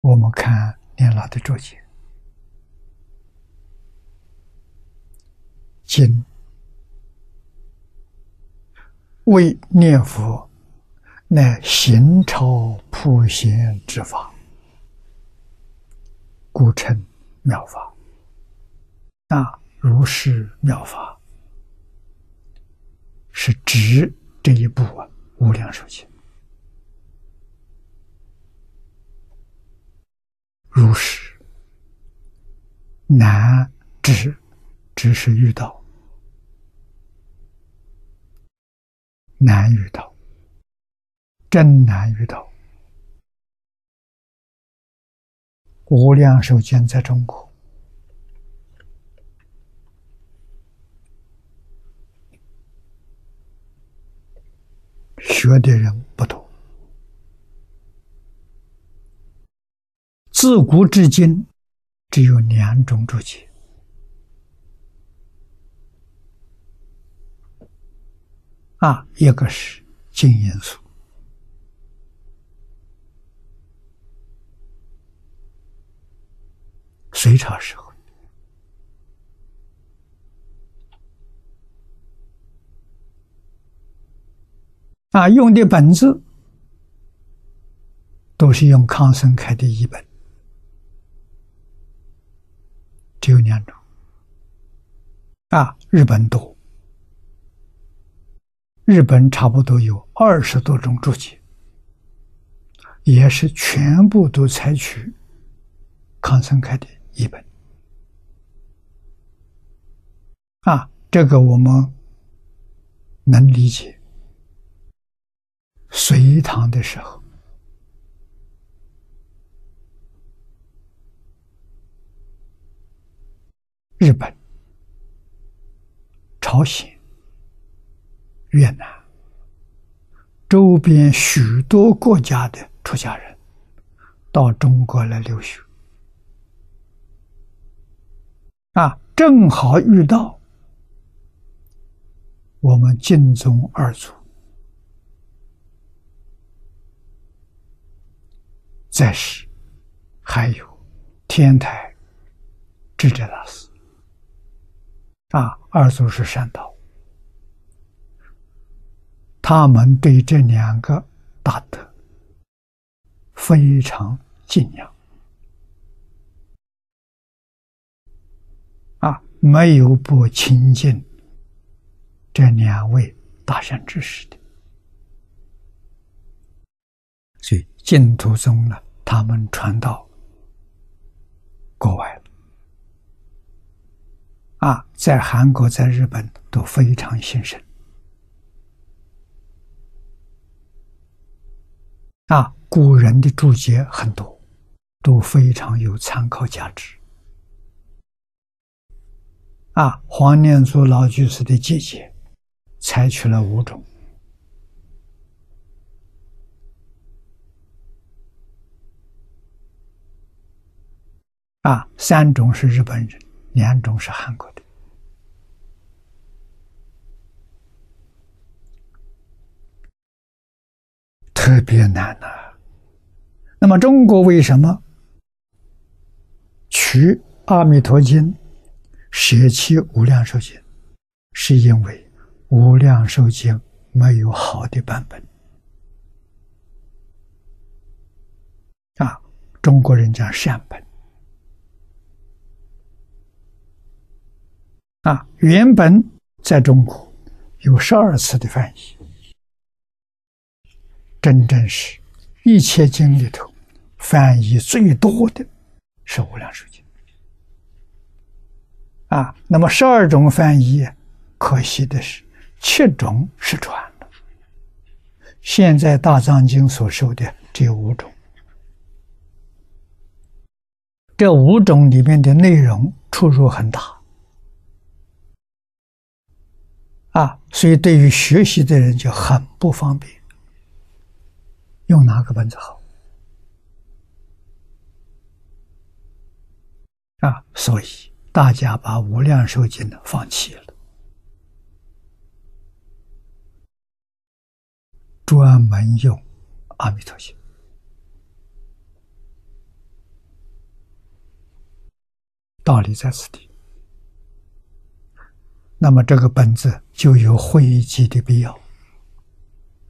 我们看念老的注解，经为念佛，乃行超普贤之法，故称妙法。那如是妙法，是指这一部啊，无量寿经。不是难知，只是遇到难遇到，真难遇到。无量寿经在中国学的人不多。自古至今，只有两种注解啊，一个是金因素隋朝时候啊，用的本子都是用康生开的译本。有两种啊，日本多，日本差不多有二十多种注解，也是全部都采取康生开的译本啊，这个我们能理解。隋唐的时候。日本、朝鲜、越南周边许多国家的出家人到中国来留学，啊，正好遇到我们晋宗二祖在世，还有天台智者大师。啊，二祖是善导，他们对这两个大德非常敬仰，啊，没有不亲近这两位大善之士的，所以净土宗呢，他们传到国外。啊，在韩国、在日本都非常兴盛。啊，古人的注解很多，都非常有参考价值。啊，黄念祖老居士的解解，采取了五种。啊，三种是日本人。两种是韩国的，特别难呐。那么中国为什么取《阿弥陀经》舍弃《无量寿经》？是因为《无量寿经》没有好的版本啊。中国人讲善本。啊，原本在中国有十二次的翻译，真正是一切经里头翻译最多的是《无量寿经》啊。那么十二种翻译，可惜的是七种失传了。现在大藏经所收的只有五种，这五种里面的内容出入很大。啊，所以对于学习的人就很不方便。用哪个本子好？啊，所以大家把《无量寿经》放弃了，专门用《阿弥陀经》。道理在此地。那么这个本子就有汇集的必要。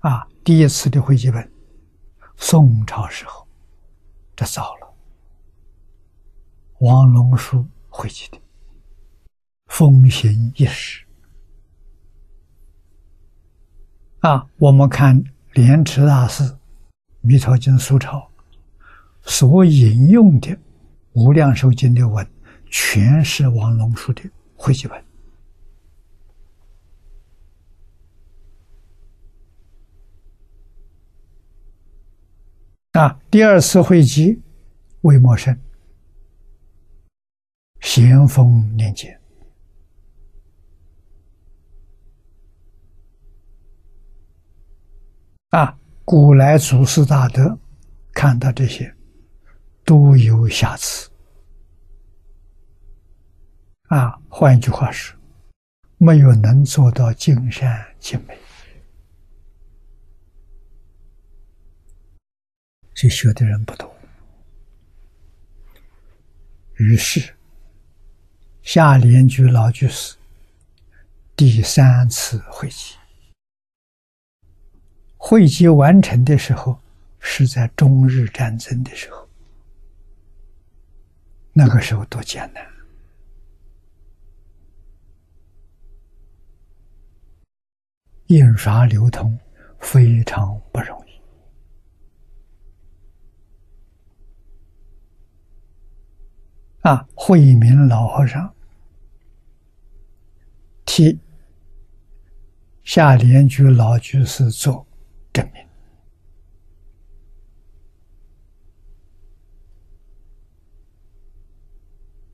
啊，第一次的汇集本，宋朝时候，这早了。王龙书汇集的，风行一时。啊，我们看莲池大师《弥陀经》疏钞所引用的《无量寿经》的文，全是王龙书的汇集本。啊，第二次会集，未陌生，咸丰年间。啊，古来祖师大德看到这些，都有瑕疵。啊，换一句话是，没有能做到尽善尽美。这学的人不多，于是夏莲居老居士第三次会集，会集完成的时候是在中日战争的时候，那个时候多艰难，印刷流通非常不容易。啊！慧明老和尚替夏莲居老居士做证明。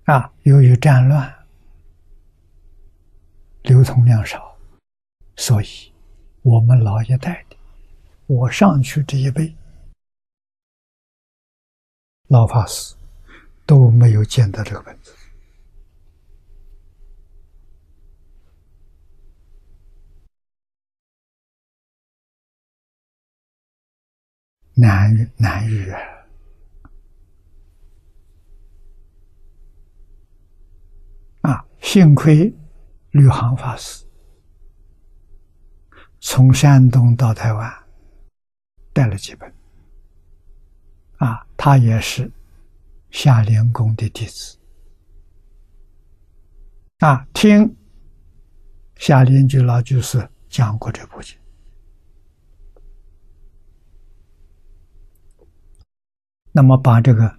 啊，由于战乱，流通量少，所以我们老一代的，我上去这一辈，老法师。都没有见到这个本子，难难遇啊！啊，幸亏吕航法师从山东到台湾带了几本，啊，他也是。夏莲公的弟子。啊，听夏莲居老居士讲过这部经，那么把这个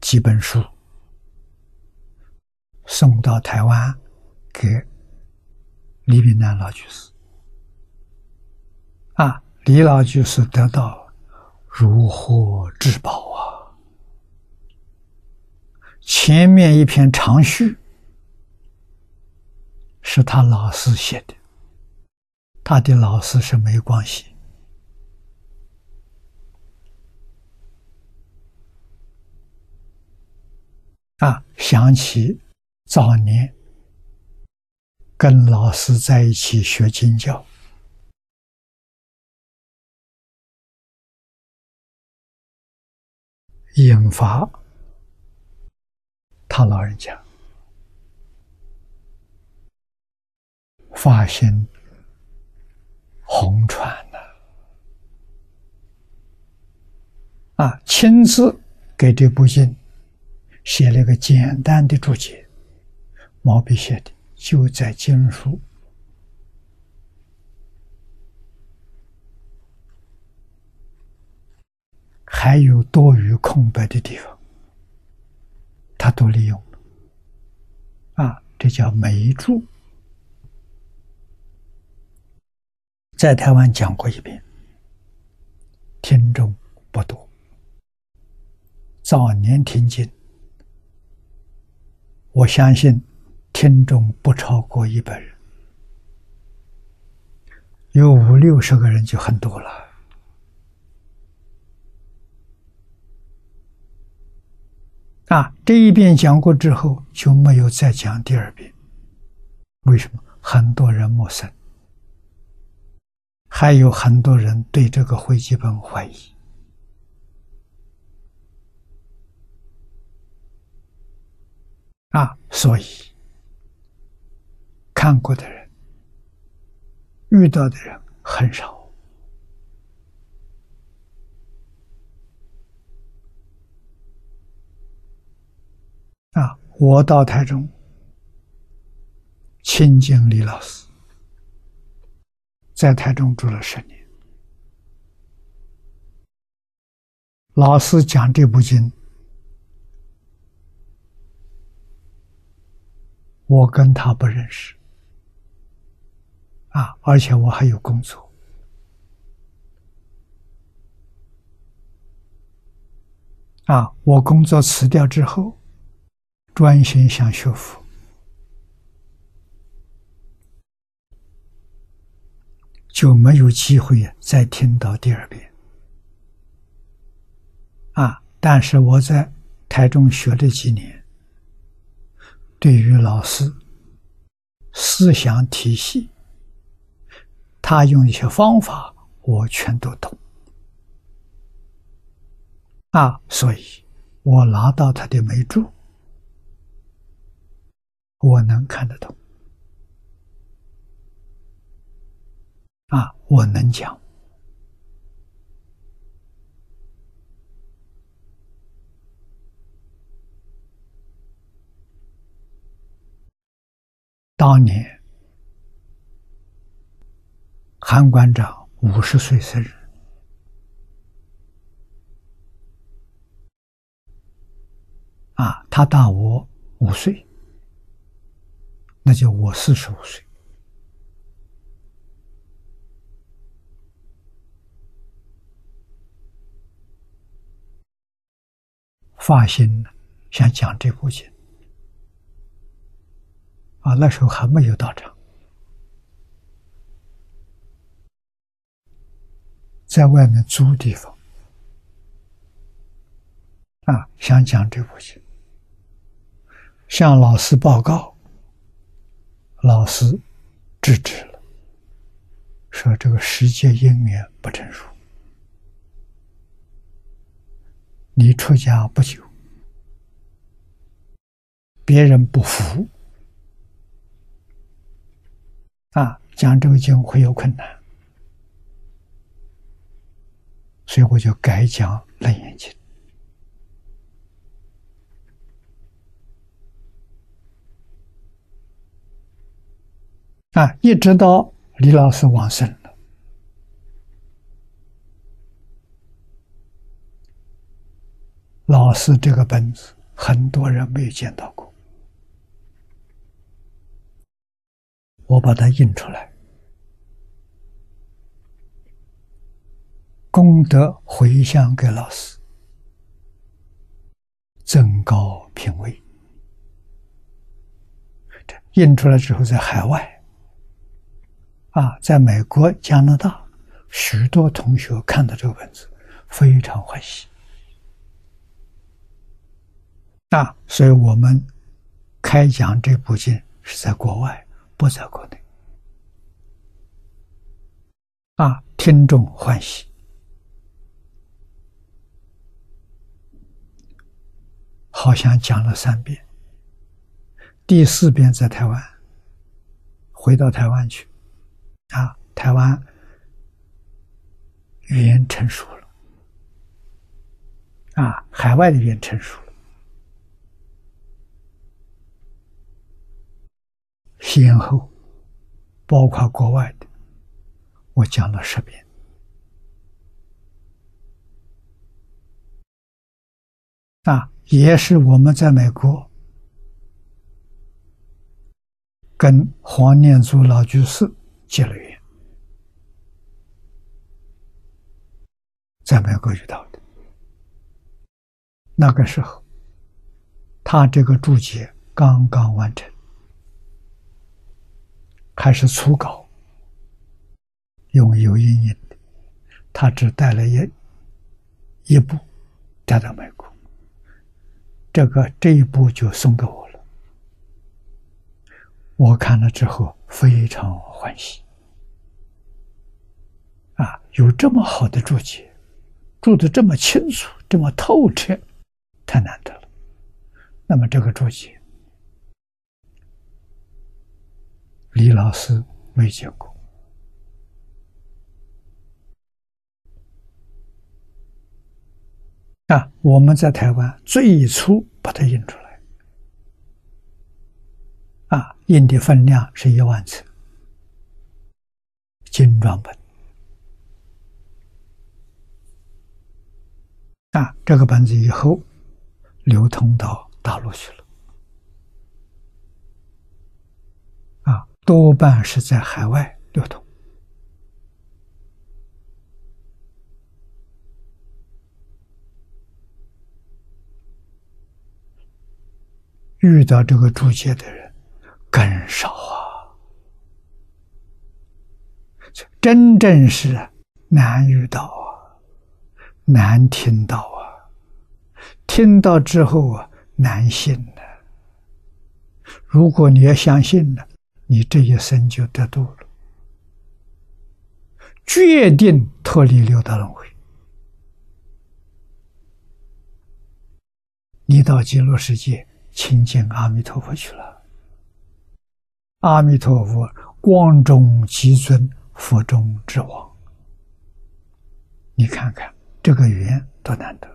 几本书送到台湾给李炳南老居士。啊，李老居士得到如获至宝啊！前面一篇长序是他老师写的，他的老师是没关系啊。想起早年跟老师在一起学经教，引发。他老人家。发现红传了啊，亲自给这部经写了个简单的注解，毛笔写的，就在经书，还有多余空白的地方。都利用了，啊，这叫梅注，在台湾讲过一遍，听众不多。早年听经，我相信听众不超过一百人，有五六十个人就很多了。啊，这一遍讲过之后就没有再讲第二遍。为什么？很多人陌生，还有很多人对这个会集本怀疑。啊，所以看过的人、遇到的人很少。啊，我到台中亲近李老师，在台中住了十年。老师讲这部经，我跟他不认识啊，而且我还有工作啊，我工作辞掉之后。专心想学佛，就没有机会再听到第二遍。啊！但是我在台中学了几年，对于老师思想体系，他用一些方法，我全都懂。啊！所以我拿到他的眉珠。我能看得懂，啊，我能讲。当年韩馆长五十岁生日，啊，他大我五岁。那就我四十五岁，发心想讲这部经。啊，那时候还没有到场，在外面租地方。啊，想讲这部经，向老师报告。老师制止了，说这个世界因缘不成熟。你出家不久，别人不服啊，讲这个经会有困难，所以我就改讲《楞严经》。啊，一直到李老师往生了，老师这个本子很多人没有见到过，我把它印出来，功德回向给老师，增高品位。印出来之后，在海外。啊，在美国、加拿大，许多同学看到这个文字，非常欢喜。啊，所以我们开讲这部经是在国外，不在国内。啊，听众欢喜，好像讲了三遍，第四遍在台湾，回到台湾去。啊，台湾语言成熟了，啊，海外的语言成熟了，先后包括国外的，我讲了十遍，啊，也是我们在美国跟黄念祖老居士。结了缘，在美国遇到的。那个时候，他这个注解刚刚完成，还是初稿，用油印印的。他只带了一一部带到美国，这个这一部就送给我了。我看了之后非常欢喜。啊，有这么好的注解，注的这么清楚，这么透彻，太难得了。那么这个注解。李老师没见过。啊，我们在台湾最初把它印出来。印的分量是一万册，精装本。啊，这个本子以后流通到大陆去了，啊，多半是在海外流通。遇到这个注解的人更少啊，真正是难遇到啊，难听到啊，听到之后啊难信呢。如果你要相信了，你这一生就得度了，决定脱离六道轮回，你到极乐世界。亲近阿弥陀佛去了，阿弥陀佛光中极尊，佛中之王。你看看这个缘多难得。